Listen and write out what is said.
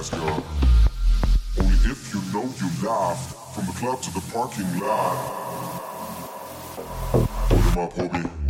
Only if you know you laughed from the club to the parking lot. Put him up, homie.